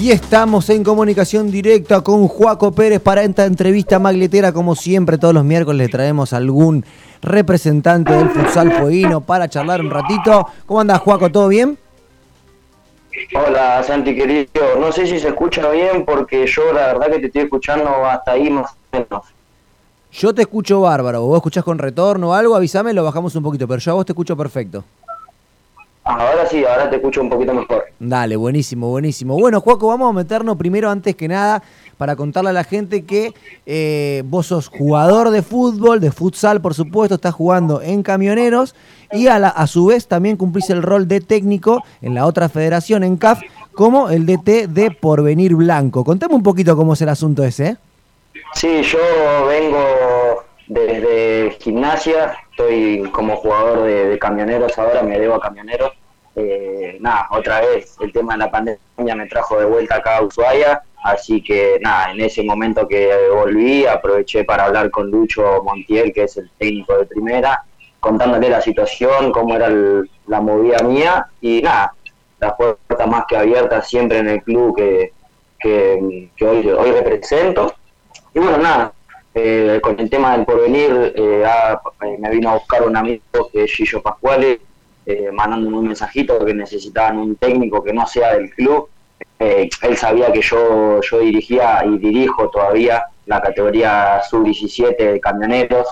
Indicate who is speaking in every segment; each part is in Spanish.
Speaker 1: Y estamos en comunicación directa con Juaco Pérez para esta entrevista magletera. Como siempre, todos los miércoles le traemos algún representante del futsal fueguino para charlar un ratito. ¿Cómo andas, Juaco? ¿Todo bien?
Speaker 2: Hola, Santi, querido. No sé si se escucha bien porque yo la verdad que te estoy escuchando hasta ahí más o menos.
Speaker 1: Yo te escucho bárbaro. ¿Vos escuchás con retorno o algo? Avísame, lo bajamos un poquito. Pero yo a vos te escucho perfecto.
Speaker 2: Ahora sí, ahora te escucho un poquito mejor.
Speaker 1: Dale, buenísimo, buenísimo. Bueno, Juaco, vamos a meternos primero, antes que nada, para contarle a la gente que eh, vos sos jugador de fútbol, de futsal, por supuesto, estás jugando en camioneros y a, la, a su vez también cumplís el rol de técnico en la otra federación, en CAF, como el DT de Porvenir Blanco. Contame un poquito cómo es el asunto ese. ¿eh?
Speaker 2: Sí, yo vengo desde gimnasia, estoy como jugador de, camioneros ahora, me debo a camioneros. Eh, nada, otra vez el tema de la pandemia me trajo de vuelta acá a Ushuaia, así que nada, en ese momento que volví aproveché para hablar con Lucho Montiel, que es el técnico de primera, contándole la situación, cómo era la movida mía y nada, la puerta más que abierta siempre en el club que, que, hoy represento. Y bueno, nada, eh, con el tema del porvenir, eh, eh, me vino a buscar un amigo que es Gillo Pascuale, eh, mandándome un mensajito que necesitaban un técnico que no sea del club. él sabía que yo, yo dirigía y dirijo todavía la categoría sub-17 de camioneros.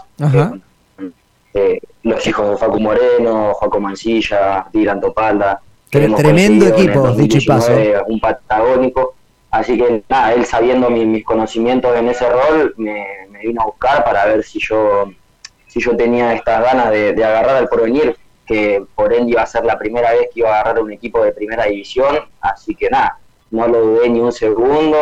Speaker 2: los hijos de Facu Moreno, Joaco Mancilla, Dylan Topalda.
Speaker 1: Tremendo equipo, dicho y paso.
Speaker 2: Un patagónico. Así que nada, él sabiendo mis conocimientos en ese rol, me, vino a buscar para ver si yo si yo tenía estas ganas de, agarrar al porvenir, que por ende iba a ser la primera vez que iba a agarrar un equipo de primera división, así que nada, no lo dudé ni un segundo,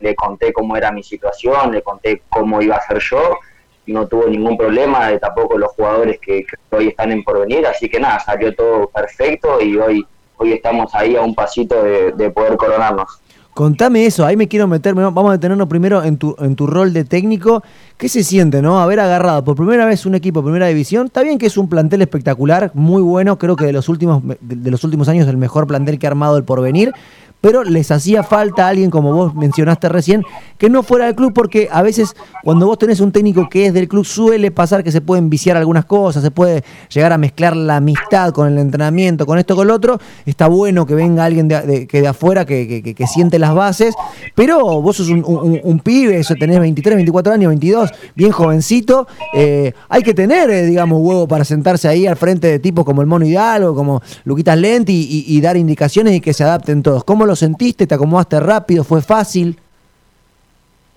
Speaker 2: le conté cómo era mi situación, le conté cómo iba a ser yo, no tuvo ningún problema, tampoco los jugadores que, hoy están en porvenir, así que nada, salió todo perfecto y hoy, hoy estamos ahí a un pasito de poder coronarnos.
Speaker 1: Contame eso, ahí me quiero meter, vamos a detenernos primero en tu, en tu rol de técnico. ¿Qué se siente, no? Haber agarrado por primera vez un equipo de primera división. Está bien que es un plantel espectacular, muy bueno, creo que de los últimos, de los últimos años el mejor plantel que ha armado el porvenir, pero les hacía falta alguien, como vos mencionaste recién, que no fuera del club, porque a veces cuando vos tenés un técnico que es del club suele pasar que se pueden viciar algunas cosas, se puede llegar a mezclar la amistad con el entrenamiento, con esto, con lo otro. Está bueno que venga alguien de, que de afuera que, que, siente las bases, pero vos sos un, pibe, eso tenés 23, 24 años, 22, bien jovencito. Eh, hay que tener, eh, digamos, huevo para sentarse ahí al frente de tipos como el Mono Hidalgo, como Luquitas Lenti y, dar indicaciones y que se adapten todos. ¿Cómo lo sentiste? ¿Te acomodaste rápido? ¿Fue fácil?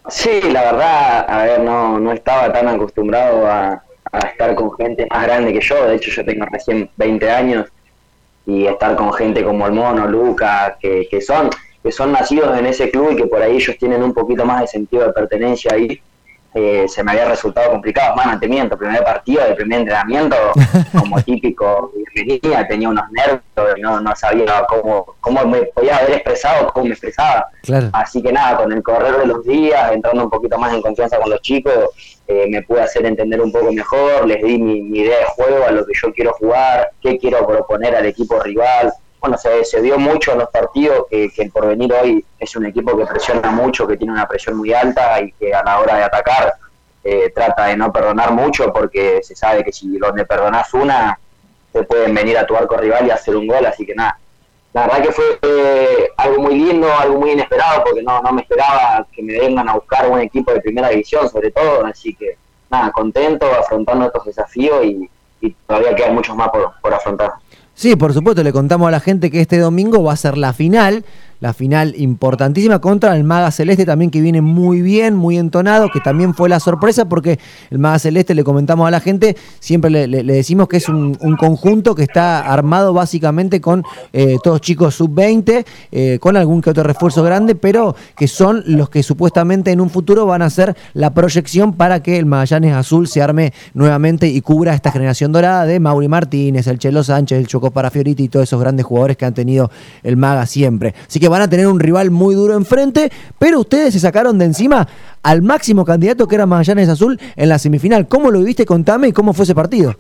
Speaker 2: Sí, la verdad, a ver, no, no estaba tan acostumbrado a, estar con gente más grande que yo. De hecho, yo tengo recién 20 años y estar con gente como el Mono, Luca, que, que, son, que son nacidos en ese club y que por ahí ellos tienen un poquito más de sentido de pertenencia ahí. Eh, se me había resultado complicado. Más mantenimiento, primer partido, de primer entrenamiento, como típico, venía, tenía unos nervios, no, no sabía cómo, cómo me podía haber expresado, cómo me expresaba. Así que nada, con el correr de los días, entrando un poquito más en confianza con los chicos, eh, me pude hacer entender un poco mejor, les di mi, mi idea de juego, a lo que yo quiero jugar, qué quiero proponer al equipo rival bueno, se, se vio mucho en los partidos que, el porvenir hoy es un equipo que presiona mucho, que tiene una presión muy alta y que a la hora de atacar eh, trata de no perdonar mucho porque se sabe que si donde perdonas una, te pueden venir a tu arco rival y hacer un gol, así que nada. La verdad que fue eh, algo muy lindo, algo muy inesperado, porque no, no me esperaba que me vengan a buscar un equipo de primera división, sobre todo, así que nada, contento afrontando estos desafíos y, todavía quedan muchos más por, por afrontar.
Speaker 1: Sí, por supuesto, le contamos a la gente que este domingo va a ser la final la final importantísima contra el Maga Celeste también que viene muy bien, muy entonado, que también fue la sorpresa porque el Maga Celeste le comentamos a la gente, siempre le, decimos que es un, conjunto que está armado básicamente con eh, todos chicos sub-20, eh, con algún que otro refuerzo grande, pero que son los que supuestamente en un futuro van a ser la proyección para que el Magallanes Azul se arme nuevamente y cubra esta generación dorada de Mauri Martínez, el Chelo Sánchez, el Choco Parafioriti y todos esos grandes jugadores que han tenido el Maga siempre. Así que van a tener un rival muy duro enfrente, pero ustedes se sacaron de encima al máximo candidato que era Magallanes Azul en la semifinal. ¿Cómo lo viviste? Contame y cómo fue ese partido.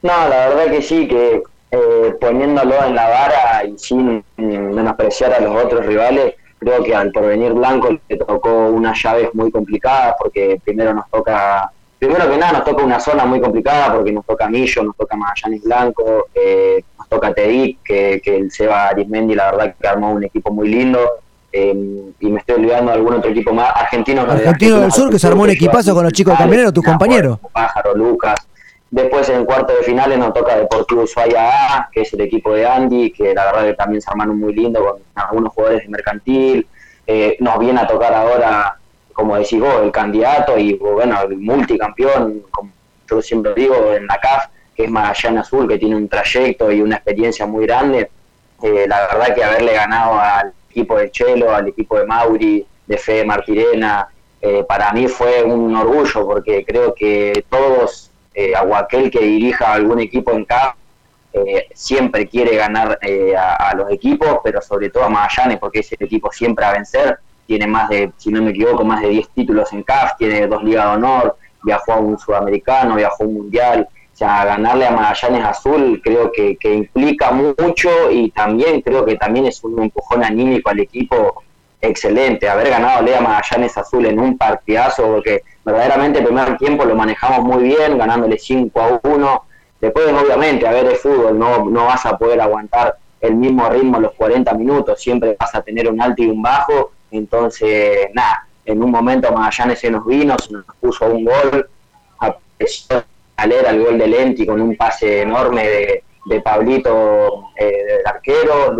Speaker 2: No, la verdad que sí, que eh, poniéndolo en la vara y sin menospreciar a los otros rivales, creo que al porvenir blanco le tocó unas llaves muy complicadas porque primero nos toca, primero que nada nos toca una zona muy complicada porque nos toca Millo, nos toca Magallanes Blanco, eh, nos toca Tedic, que, que el Seba Arismendi la verdad que armó un equipo muy lindo. Eh, y me estoy olvidando de algún otro equipo más argentino.
Speaker 1: Argentino del Sur, que se armó un equipazo con los chicos de Camionero, tus compañeros.
Speaker 2: Pájaro, Lucas, Después en cuarto de finales nos toca Deportivo Ushuaia A, que es el equipo de Andy, que la verdad que también se armaron muy lindo con algunos jugadores de mercantil. Eh, nos viene a tocar ahora, como decís vos, el candidato y bueno, el multicampeón, como yo siempre digo, en la CAF, que es Magallanes Azul, que tiene un trayecto y una experiencia muy grande. Eh, la verdad que haberle ganado al equipo de Chelo, al equipo de Mauri, de Fede Martirena, eh, para mí fue un orgullo porque creo que todos eh, o aquel que dirija algún equipo en CAF eh, siempre quiere ganar eh, a, los equipos, pero sobre todo a Magallanes, porque es el equipo siempre a vencer. Tiene más de, si no me equivoco, más de 10 títulos en CAF, tiene dos ligas de honor, viajó a un sudamericano, viajó a un mundial. O sea, ganarle a Magallanes Azul creo que, que implica mucho y también creo que también es un empujón anímico al equipo excelente. Haber ganado Lea Magallanes Azul en un partidazo, porque verdaderamente el primer tiempo lo manejamos muy bien, ganándole 5 a 1. Después, obviamente, a ver el fútbol, no, no vas a poder aguantar el mismo ritmo los 40 minutos, siempre vas a tener un alto y un bajo. Entonces, nada, en un momento Magallanes se nos vino, se nos puso un gol, a leer al gol de Lenti con un pase enorme de, de Pablito, eh, del arquero,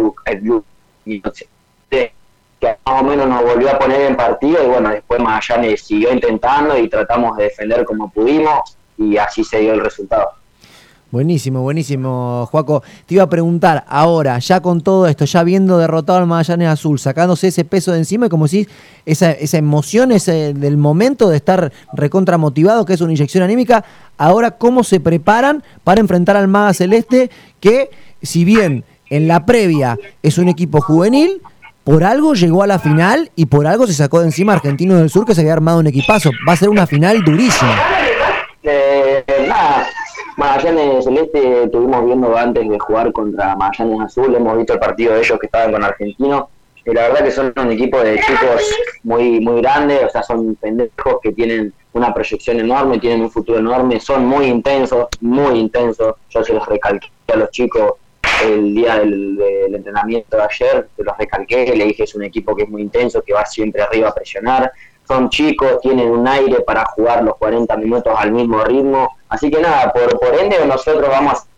Speaker 2: que más o menos nos volvió a poner en partido y bueno, después Magallanes siguió intentando y tratamos de defender como pudimos y así se dio el resultado.
Speaker 1: Buenísimo, buenísimo, Juaco. Te iba a preguntar, ahora, ya con todo esto, ya viendo derrotado al Magallanes Azul, sacándose ese peso de encima, como si esa, esa emoción ese del momento de estar recontra motivado, que es una inyección anímica, ahora, ¿cómo se preparan para enfrentar al Maga Celeste, que si bien en la previa es un equipo juvenil, por algo llegó a la final y por algo se sacó de encima Argentino del Sur que se había armado un equipazo. Va a ser una final durísima.
Speaker 2: Eh, Magallanes Celeste estuvimos viendo antes de jugar contra Magallanes Azul, hemos visto el partido de ellos que estaban con Argentino y la verdad que son un equipo de chicos muy muy grande, o sea, son pendejos que tienen una proyección enorme, tienen un futuro enorme, son muy intensos, muy intensos. Yo se los recalqué a los chicos el día del, entrenamiento de ayer, te los recalqué, le dije es un equipo que es muy intenso, que va siempre arriba a presionar, son chicos, tienen un aire para jugar los 40 minutos al mismo ritmo, así que nada, por, por ende nosotros vamos a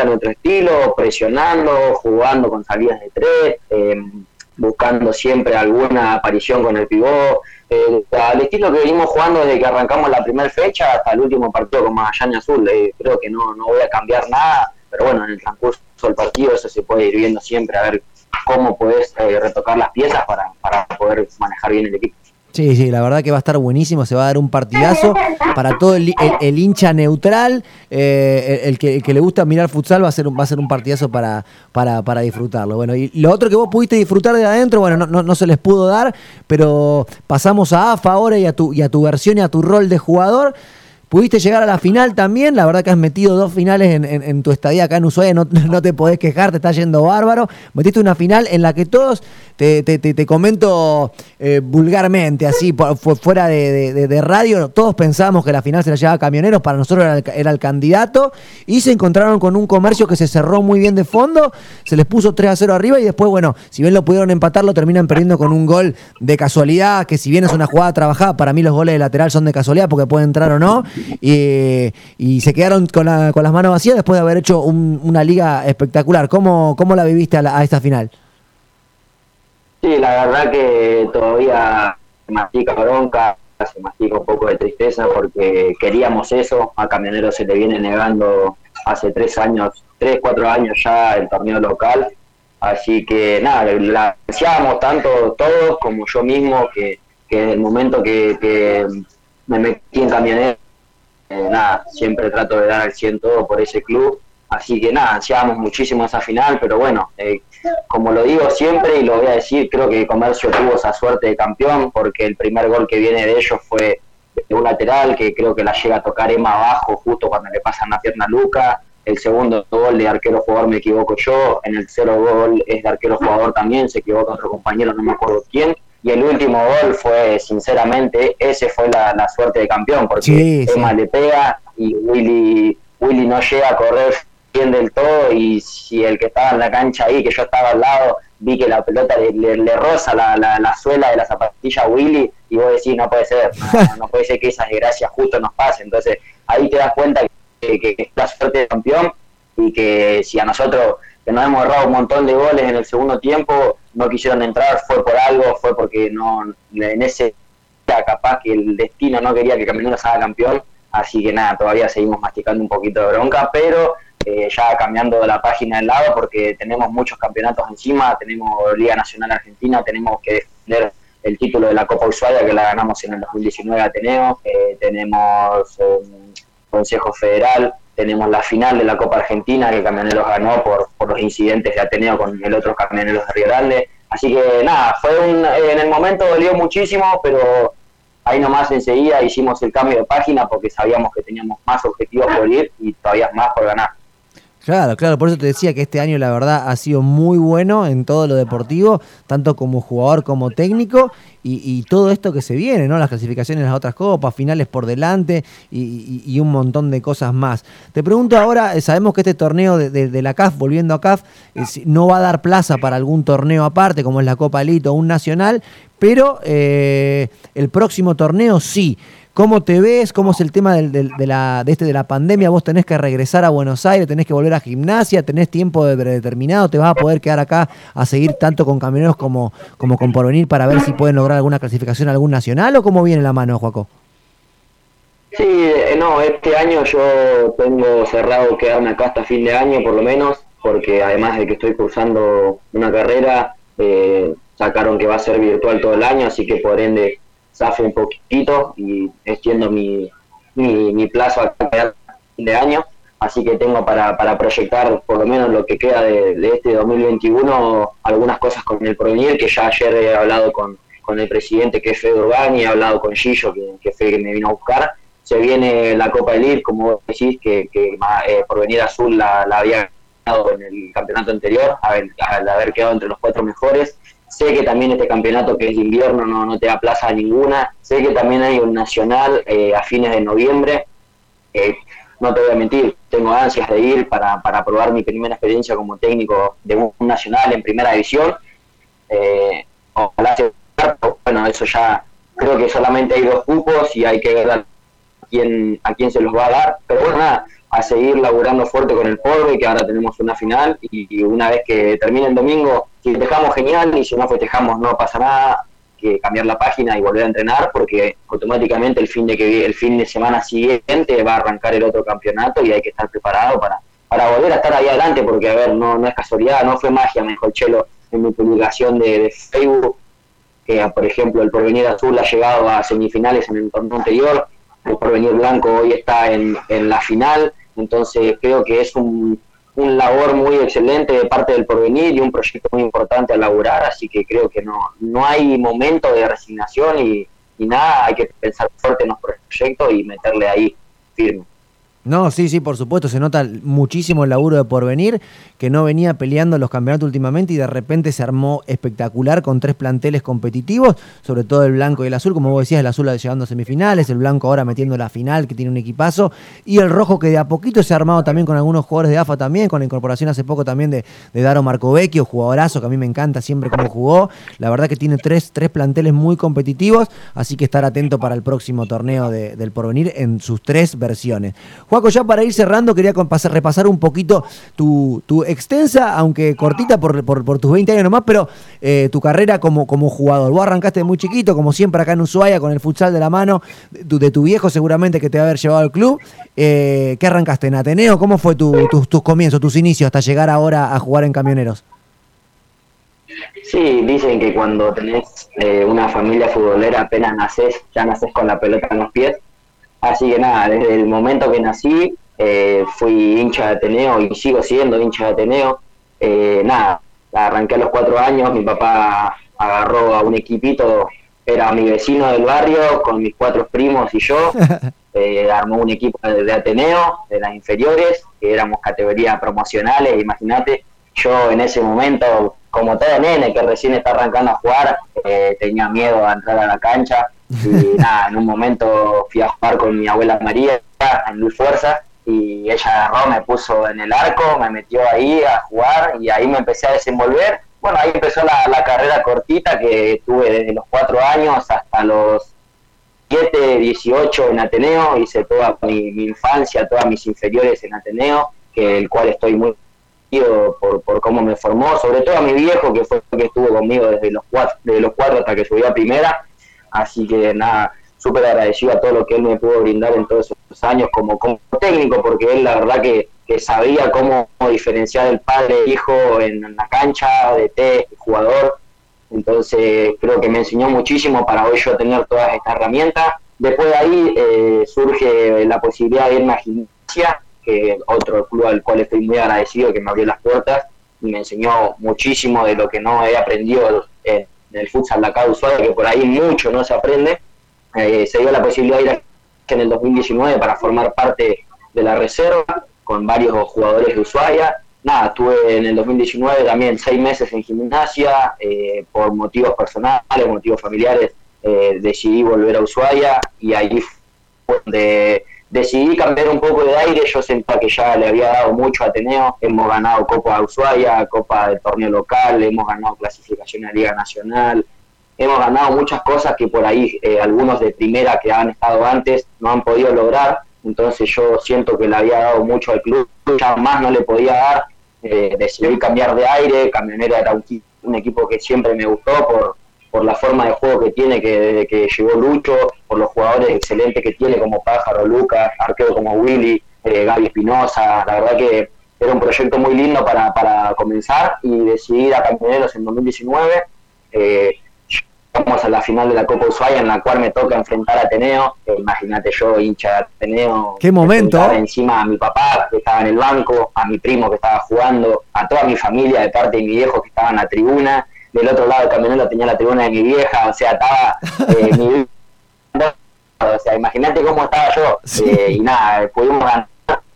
Speaker 2: a nuestro estilo, presionando, jugando con salidas de tres, eh, buscando siempre alguna aparición con el pivot, eh, estilo que venimos jugando desde que arrancamos la primera fecha hasta el último partido con Magallanes Azul, eh, creo que no, no voy a cambiar nada, pero bueno, en el transcurso del partido eso se puede ir viendo siempre, a ver cómo puedes eh, retocar las piezas para, para poder manejar bien el equipo.
Speaker 1: Sí, sí, la verdad que va a estar buenísimo, se va a dar un partidazo para todo el, hincha neutral, eh, el, que, le gusta mirar futsal va a ser un, va a ser un partidazo para, para, para disfrutarlo. Bueno, y lo otro que vos pudiste disfrutar de adentro, bueno, no, no, no, se les pudo dar, pero pasamos a AFA ahora y a tu, y a tu versión y a tu rol de jugador. Pudiste llegar a la final también, la verdad que has metido dos finales en, tu estadía acá en Ushuaia, no, no, te podés quejar, te está yendo bárbaro. Metiste una final en la que todos, te, te, comento eh, vulgarmente, así, fuera de, radio, todos pensábamos que la final se la llevaba Camioneros, para nosotros era el, candidato, y se encontraron con un comercio que se cerró muy bien de fondo, se les puso 3 a 0 arriba y después, bueno, si bien lo pudieron empatar, lo terminan perdiendo con un gol de casualidad, que si bien es una jugada trabajada, para mí los goles de lateral son de casualidad porque pueden entrar o no y, se quedaron con, las manos vacías después de haber hecho una liga espectacular. ¿Cómo, cómo la viviste a, esta final?
Speaker 2: Sí, la verdad que todavía se mastica bronca, se mastica un poco de tristeza porque queríamos eso, a Camionero se le viene negando hace tres años, tres, cuatro años ya el torneo local, así que nada, la ansiábamos tanto todos como yo mismo que, que en el momento que, que me metí en Camionero eh, nada, siempre trato de dar al 100 todo por ese club. Así que nada, ansiábamos muchísimo esa final, pero bueno, eh, como lo digo siempre y lo voy a decir, creo que Comercio tuvo esa suerte de campeón, porque el primer gol que viene de ellos fue de un lateral, que creo que la llega a tocar Emma abajo justo cuando le pasan la pierna a Luca. el segundo gol de arquero jugador me equivoco yo, en el tercero gol es de arquero jugador también, se equivoca otro compañero, no me acuerdo quién, y el último gol fue, sinceramente, ese fue la, suerte de campeón, porque Emma le pega y Willy, Willy no llega a correr bien del todo y si el que estaba en la cancha ahí, que yo estaba al lado, vi que la pelota le, roza la, la, suela de la zapatilla a Willy y vos decís, no puede ser, no, puede ser que esas desgracias justo nos pasen. Entonces ahí te das cuenta que, que, es la suerte de campeón y que si a nosotros, que nos hemos errado un montón de goles en el segundo tiempo, no quisieron entrar, fue por algo, fue porque no en ese capaz que el destino no quería que Camineros haga campeón, así que nada, todavía seguimos masticando un poquito de bronca, pero eh, ya cambiando la página del lado porque tenemos muchos campeonatos encima, tenemos Liga Nacional Argentina, tenemos que defender el título de la Copa Ushuaia que la ganamos en el 2019 Ateneo, eh, tenemos um, Consejo Federal, tenemos la final de la Copa Argentina que Camioneros ganó por, por los incidentes de Ateneo con el otro Camioneros de Río Grande. Así que nada, fue un, en el momento dolió muchísimo, pero ahí nomás enseguida hicimos el cambio de página porque sabíamos que teníamos más objetivos por ir y todavía más por ganar.
Speaker 1: Claro, claro, por eso te decía que este año la verdad ha sido muy bueno en todo lo deportivo, tanto como jugador como técnico, y, todo esto que se viene, ¿no? Las clasificaciones las otras copas, finales por delante y, un montón de cosas más. Te pregunto ahora, eh, sabemos que este torneo de, la CAF, volviendo a CAF, no va a dar plaza para algún torneo aparte, como es la Copa Elite o un nacional, pero eh, el próximo torneo sí. ¿Cómo te ves? ¿Cómo es el tema de, la, de, este, de la pandemia? Vos tenés que regresar a Buenos Aires, tenés que volver a gimnasia, tenés tiempo determinado, te vas a poder quedar acá a seguir tanto con camioneros como, como con porvenir para ver si pueden lograr alguna clasificación algún nacional o cómo viene la mano, Joaco.
Speaker 2: Sí, eh, no, este año yo tengo cerrado quedarme acá hasta fin de año por lo menos, porque además de que estoy cursando una carrera, eh, sacaron que va a ser virtual todo el año, así que por ende un poquito y extiendo mi, mi, plazo a de año, así que tengo para, para proyectar por lo menos lo que queda de, este 2021 algunas cosas con el porvenir, que ya ayer he hablado con, con el presidente que es Fede Urbani, he hablado con Gillo, que, que que me vino a buscar, se viene la Copa del IR, como decís, que, que eh, Porvenir Azul la, la había ganado en el campeonato anterior, al haber quedado entre los cuatro mejores, Sé que también este campeonato que es de invierno no, no te da plaza ninguna. Sé que también hay un nacional eh, a fines de noviembre. Eh, no te voy a mentir, tengo ansias de ir para, para probar mi primera experiencia como técnico de un, nacional en primera división. Eh, ojalá bueno, eso ya creo que solamente hay dos cupos y hay que ver a quién, a quién se los va a dar. Pero bueno, nada, a seguir laburando fuerte con el Porbe, que ahora tenemos una final y, una vez que termine el domingo, si festejamos genial y si no festejamos no pasa nada, que cambiar la página y volver a entrenar porque automáticamente el fin de que el fin de semana siguiente va a arrancar el otro campeonato y hay que estar preparado para, para volver a estar ahí adelante porque a ver, no, no es casualidad, no fue magia, me dijo el Chelo en mi publicación de, Facebook, que por ejemplo el Porvenir Azul ha llegado a semifinales en el torneo anterior, el Porvenir Blanco hoy está en, en la final, entonces creo que es un, un labor muy excelente de parte del porvenir y un proyecto muy importante a laburar, así que creo que no, no hay momento de resignación y, nada, hay que pensar fuerte en los proyectos y meterle ahí firme.
Speaker 1: No, sí, sí, por supuesto, se nota muchísimo el laburo de porvenir, que no venía peleando los campeonatos últimamente y de repente se armó espectacular con tres planteles competitivos, sobre todo el blanco y el azul, como vos decías, el azul llegando a semifinales, el blanco ahora metiendo la final, que tiene un equipazo, y el rojo que de a poquito se ha armado también con algunos jugadores de AFA también, con la incorporación hace poco también de, de Daro Marcovecchio, jugadorazo que a mí me encanta siempre cómo jugó, la verdad que tiene tres, tres planteles muy competitivos, así que estar atento para el próximo torneo del porvenir en sus tres versiones. Juaco, ya para ir cerrando, quería repasar un poquito tu, extensa, aunque cortita por, por, tus 20 años nomás, pero eh, tu carrera como, como jugador. Vos arrancaste muy chiquito, como siempre acá en Ushuaia, con el futsal de la mano de tu, viejo, seguramente que te va a haber llevado al club. Eh, ¿Qué arrancaste en Ateneo? ¿Cómo fue tu, tus comienzos, tus inicios hasta llegar ahora a jugar en Camioneros?
Speaker 2: Sí, dicen que cuando tenés eh, una familia futbolera apenas naces, ya naces con la pelota en los pies Así que nada, desde el momento que nací eh, fui hincha de Ateneo y sigo siendo hincha de Ateneo. Eh, nada, arranqué a los cuatro años, mi papá agarró a un equipito era mi vecino del barrio con mis cuatro primos y yo. Eh, armó un equipo de, Ateneo, de las inferiores, que éramos categorías promocionales, imagínate. Yo en ese momento, como todo nene que recién está arrancando a jugar, eh, tenía miedo a entrar a la cancha. Y nada, en un momento fui a jugar con mi abuela María en Luis Fuerza y ella agarró, me puso en el arco, me metió ahí a jugar y ahí me empecé a desenvolver. Bueno, ahí empezó la, carrera cortita que tuve desde los cuatro años hasta los 7, 18 en Ateneo, hice toda mi, infancia, todas mis inferiores en Ateneo, que el cual estoy muy por, por cómo me formó, sobre todo a mi viejo, que fue que estuvo conmigo desde los cuatro, desde los cuatro hasta que subí a primera, así que nada, súper agradecido a todo lo que él me pudo brindar en todos esos años como, como técnico, porque él la verdad que, sabía cómo diferenciar el padre e hijo en, la cancha, de té, jugador. Entonces creo que me enseñó muchísimo para hoy yo tener todas estas herramientas. Después de ahí eh, surge la posibilidad de irme a gimnasia, que otro club al cual estoy muy agradecido, que me abrió las puertas y me enseñó muchísimo de lo que no he aprendido en, el futsal de acá de Ushuaia, que por ahí mucho no se aprende eh, se dio la posibilidad de ir a en el 2019 para formar parte de la reserva con varios jugadores de Ushuaia. Nada, estuve en el 2019 también seis meses en gimnasia, eh, por motivos personales, motivos familiares, eh, decidí volver a Ushuaia y ahí fue donde decidí cambiar un poco de aire, yo sentía que ya le había dado mucho a Ateneo, hemos ganado Copa de Ushuaia, Copa del torneo local, hemos ganado clasificación a Liga Nacional, hemos ganado muchas cosas que por ahí eh, algunos de primera que han estado antes no han podido lograr, entonces yo siento que le había dado mucho al club, ya más no le podía dar, eh, decidí cambiar de aire, Camionera era un, equipo que siempre me gustó por, por la forma de juego que tiene, que desde que llegó Lucho, por los jugadores excelentes que tiene como Pájaro, Lucas, arquero como Willy, eh, Gaby Espinosa, la verdad que era un proyecto muy lindo para, para comenzar y decidí ir a Camioneros en 2019. Eh, Vamos a la final de la Copa Ushuaia en la cual me toca enfrentar a Ateneo. Imagínate yo, hincha de Ateneo.
Speaker 1: ¡Qué momento!
Speaker 2: Encima a mi papá que estaba en el banco, a mi primo que estaba jugando, a toda mi familia de parte de mi viejo que estaba en la tribuna. Del otro lado del camionero tenía la tribuna de mi vieja, o sea, estaba eh, mi o sea, imagínate cómo estaba yo. Eh, y nada, pudimos ganar.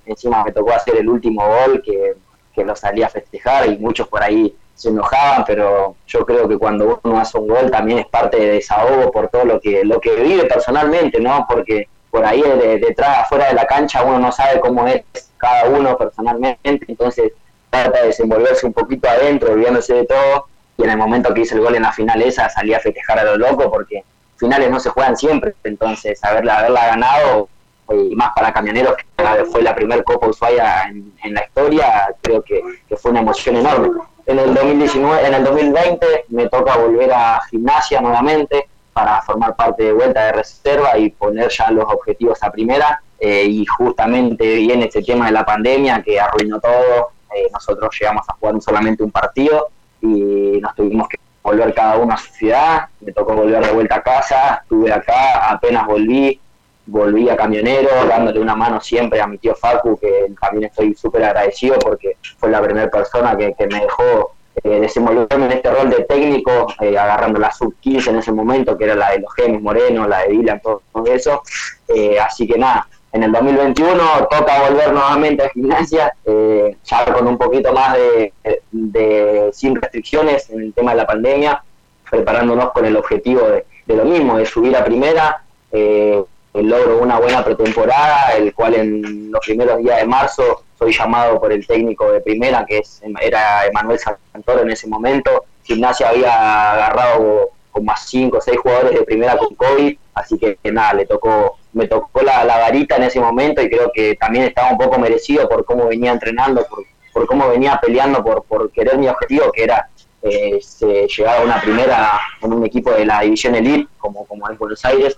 Speaker 2: Encima me tocó hacer el último gol que, que lo salí a festejar y muchos por ahí se enojaban, pero yo creo que cuando uno hace un gol también es parte de desahogo por todo lo que lo que vive personalmente, ¿no? Porque por ahí detrás, afuera de la cancha, uno no sabe cómo es cada uno personalmente, entonces trata de desenvolverse un poquito adentro, olvidándose de todo, y en el momento que hice el gol en la final esa salí a festejar a lo loco porque finales no se juegan siempre, entonces haberla, haberla ganado y más para camioneros que fue la primer Copa Ushuaia en, en la historia, creo que, que fue una emoción enorme en el 2019, en el 2020 me toca volver a gimnasia nuevamente para formar parte de vuelta de reserva y poner ya los objetivos a primera. Eh, y justamente viene este tema de la pandemia que arruinó todo. Eh, nosotros llegamos a jugar solamente un partido y nos tuvimos que volver cada uno a su ciudad. Me tocó volver de vuelta a casa, estuve acá, apenas volví, volví a Camionero, dándole una mano siempre a mi tío Facu, que también estoy súper agradecido porque fue la primera persona que, me dejó eh, desenvolverme en este rol de técnico, eh, agarrando la sub-15 en ese momento, que era la de los Gemis Moreno, la de Dylan, todo, eso. Eh, así que nada, en el 2021 toca volver nuevamente a gimnasia, ya con un poquito más de, de, sin restricciones en el tema de la pandemia, preparándonos con el objetivo de, lo mismo, de subir a primera. Eh, logro una buena pretemporada, el cual en los primeros días de marzo soy llamado por el técnico de primera, que es, era Emanuel Santoro en ese momento. Gimnasia había agarrado como a cinco o seis jugadores de primera con COVID, así que, nada, le tocó, me tocó la, varita en ese momento y creo que también estaba un poco merecido por cómo venía entrenando, por, por cómo venía peleando por, por querer mi objetivo, que era eh, llegar a una primera en un equipo de la división elite, como, como es Buenos Aires,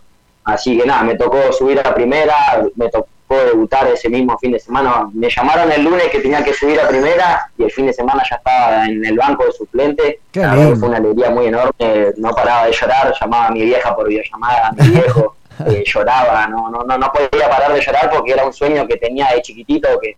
Speaker 2: Así que nada, me tocó subir a la primera, me tocó debutar ese mismo fin de semana. Me llamaron el lunes que tenía que subir a primera y el fin de semana ya estaba en el banco de suplente. fue una alegría muy enorme, no paraba de llorar, llamaba a mi vieja por videollamada, a mi viejo, eh, lloraba, no, no, no, no podía parar de llorar porque era un sueño que tenía de chiquitito, que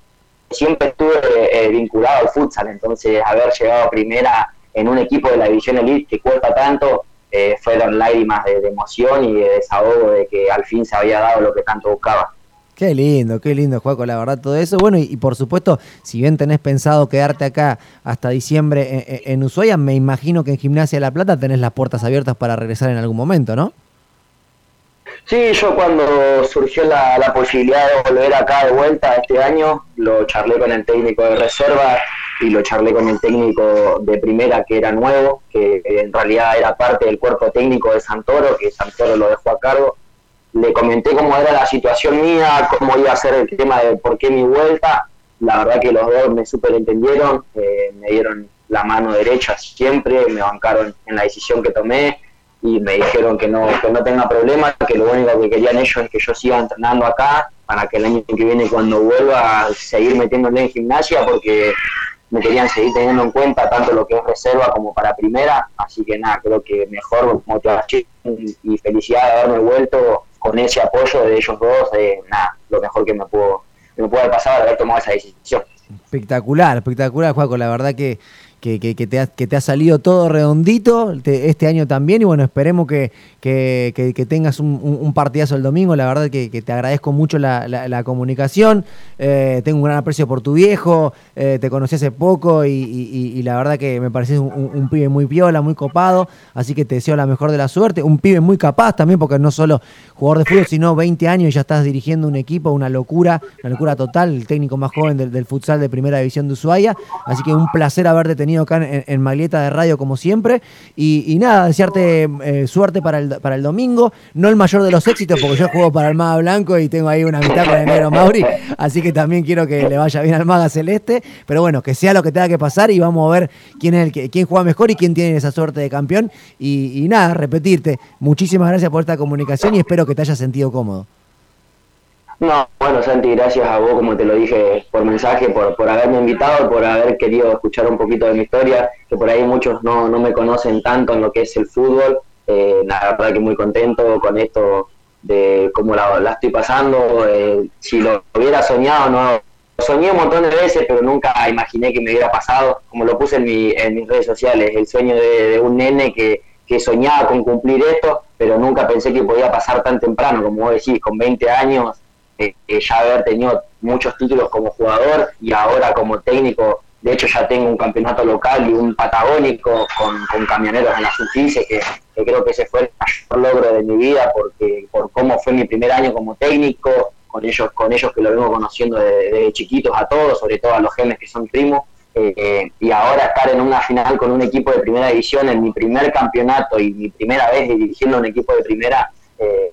Speaker 2: siempre estuve eh, vinculado al futsal, entonces haber llegado a primera en un equipo de la división elite que cuesta tanto, eh, fueron lágrimas de, emoción y de desahogo de que al fin se había dado lo que tanto buscaba.
Speaker 1: Qué lindo, qué lindo, Juaco, la verdad, todo eso. Bueno, y, por supuesto, si bien tenés pensado quedarte acá hasta diciembre en, en, Ushuaia, me imagino que en Gimnasia de La Plata tenés las puertas abiertas para regresar en algún momento, ¿no?
Speaker 2: Sí, yo cuando surgió la, la posibilidad de volver acá de vuelta este año, lo charlé con el técnico de reserva y lo charlé con el técnico de primera que era nuevo, que en realidad era parte del cuerpo técnico de Santoro, que Santoro lo dejó a cargo. Le comenté cómo era la situación mía, cómo iba a ser el tema de por qué mi vuelta. La verdad que los dos me super entendieron, eh, me dieron la mano derecha siempre, me bancaron en la decisión que tomé y me dijeron que no, que no tenga problema, que lo único que querían ellos es que yo siga entrenando acá para que el año que viene cuando vuelva seguir metiéndole en gimnasia porque me querían seguir teniendo en cuenta tanto lo que es reserva como para primera, así que nada, creo que mejor motivación y felicidad de haberme vuelto con ese apoyo de ellos dos, de nada, lo mejor que me pudo, me pudo haber pasado de haber tomado esa decisión.
Speaker 1: Espectacular, espectacular, Juaco, la verdad que que, que, te ha, que, te ha, salido todo redondito este año también. Y bueno, esperemos que, que tengas un, partidazo el domingo. La verdad que, te agradezco mucho la, comunicación. Eh, tengo un gran aprecio por tu viejo. Eh, te conocí hace poco y, la verdad que me pareces un, pibe muy piola, muy copado. Así que te deseo la mejor de la suerte. Un pibe muy capaz también, porque no solo jugador de fútbol, sino 20 años y ya estás dirigiendo un equipo, una locura, una locura total. El técnico más joven del, del futsal de Primera División de Ushuaia. Así que un placer haberte tenido acá en, en Maglieta de Radio como siempre. Y, nada, desearte eh, suerte para el, para el domingo. No el mayor de los éxitos, porque yo juego para el Maga Blanco y tengo ahí una mitad con el negro Mauri. Así que también quiero que le vaya bien al Maga Celeste. Pero bueno, que sea lo que tenga que pasar y vamos a ver quién es el que, quién juega mejor y quién tiene esa suerte de campeón. Y, y nada, repetirte, muchísimas gracias por esta comunicación y espero que te hayas sentido cómodo.
Speaker 2: No, bueno, Santi, gracias a vos, como te lo dije por mensaje, por, por haberme invitado, por haber querido escuchar un poquito de mi historia, que por ahí muchos no, no me conocen tanto en lo que es el fútbol. Eh, la verdad que muy contento con esto de cómo la, la estoy pasando. Eh, si lo hubiera soñado, no soñé un montón de veces, pero nunca imaginé que me hubiera pasado, como lo puse en, mi, en mis redes sociales, el sueño de, de un nene que, que soñaba con cumplir esto, pero nunca pensé que podía pasar tan temprano, como vos decís, con 20 años ya haber tenido muchos títulos como jugador y ahora como técnico, de hecho ya tengo un campeonato local y un patagónico con, camioneros en la sub que, creo que ese fue el mayor logro de mi vida porque por cómo fue mi primer año como técnico, con ellos, con ellos que lo vengo conociendo desde, chiquitos a todos, sobre todo a los genes que son primos, eh, y ahora estar en una final con un equipo de primera división en mi primer campeonato y mi primera vez dirigiendo un equipo de primera, eh,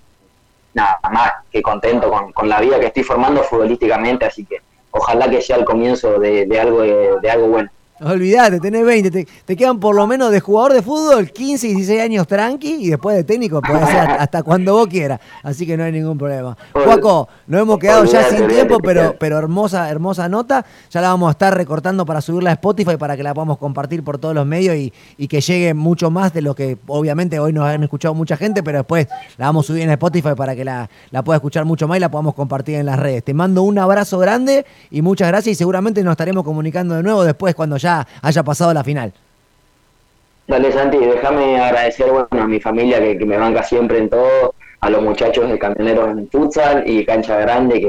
Speaker 2: nada más que contento con, la vida que estoy formando futbolísticamente, así que ojalá que sea el comienzo de, algo de algo bueno.
Speaker 1: Olvídate, tenés 20, te, quedan por lo menos de jugador de fútbol 15 y 16 años tranqui y después de técnico puede ser hasta, cuando vos quieras, así que no hay ningún problema. Juaco, nos hemos quedado ya sin tiempo, pero, pero hermosa, hermosa nota, ya la vamos a estar recortando para subirla a Spotify para que la podamos compartir por todos los medios y, que llegue mucho más de lo que obviamente hoy nos han escuchado mucha gente, pero después la vamos a subir en Spotify para que la, la pueda escuchar mucho más y la podamos compartir en las redes. Te mando un abrazo grande y muchas gracias y seguramente nos estaremos comunicando de nuevo después cuando ya haya pasado la final.
Speaker 2: Dale Santi, déjame agradecer bueno, a mi familia que, me banca siempre en todo, a los muchachos de Camioneros en Futsal y Cancha Grande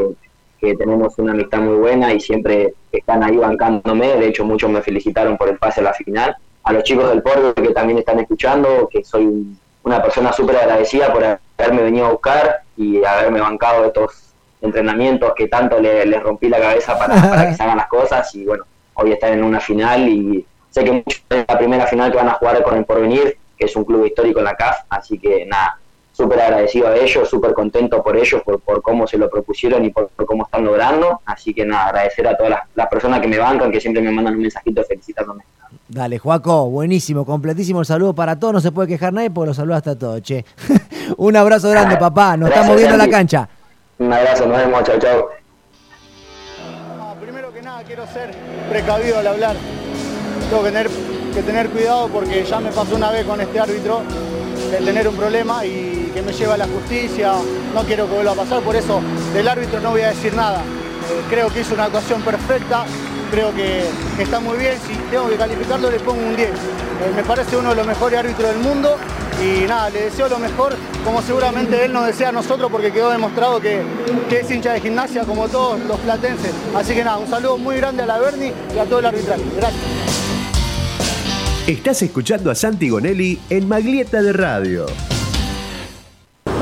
Speaker 2: que, tenemos una amistad muy buena y siempre están ahí bancándome, de hecho muchos me felicitaron por el pase a la final, a los chicos del Porto que también están escuchando, que soy una persona súper agradecida por haberme venido a buscar y haberme bancado estos entrenamientos que tanto les rompí la cabeza para, para que se hagan las cosas y bueno, hoy están en una final y sé que muchos es la primera final que van a jugar con el Porvenir, que es un club histórico en la CAF, así que nada, súper agradecido a ellos, súper contento por ellos, por, por, cómo se lo propusieron y por, cómo están logrando, así que nada, agradecer a todas las, personas que me bancan, que siempre me mandan un mensajito felicitándome.
Speaker 1: Dale, Juaco, buenísimo, completísimo el saludo para todos, no se puede quejar nadie porque lo saluda a todos, che. un abrazo grande, papá, nos estamos viendo en la cancha.
Speaker 2: Un abrazo, nos vemos, chao, chao
Speaker 3: quiero ser precavido al hablar. Tengo que tener, que tener cuidado porque ya me pasó una vez con este árbitro de tener un problema y que me lleva a la justicia. No quiero que vuelva a pasar, por eso del árbitro no voy a decir nada. Creo que hizo una actuación perfecta, creo que, está muy bien. Si tengo que calificarlo, le pongo un 10. Eh, me parece uno de los mejores árbitros del mundo y nada, le deseo lo mejor, como seguramente él nos desea a nosotros, porque quedó demostrado que, que, es hincha de gimnasia como todos los platenses. Así que nada, un saludo muy grande a la Berni y a todo el arbitraje. Gracias.
Speaker 4: Estás escuchando a Santi Gonelli en Maglieta de Radio.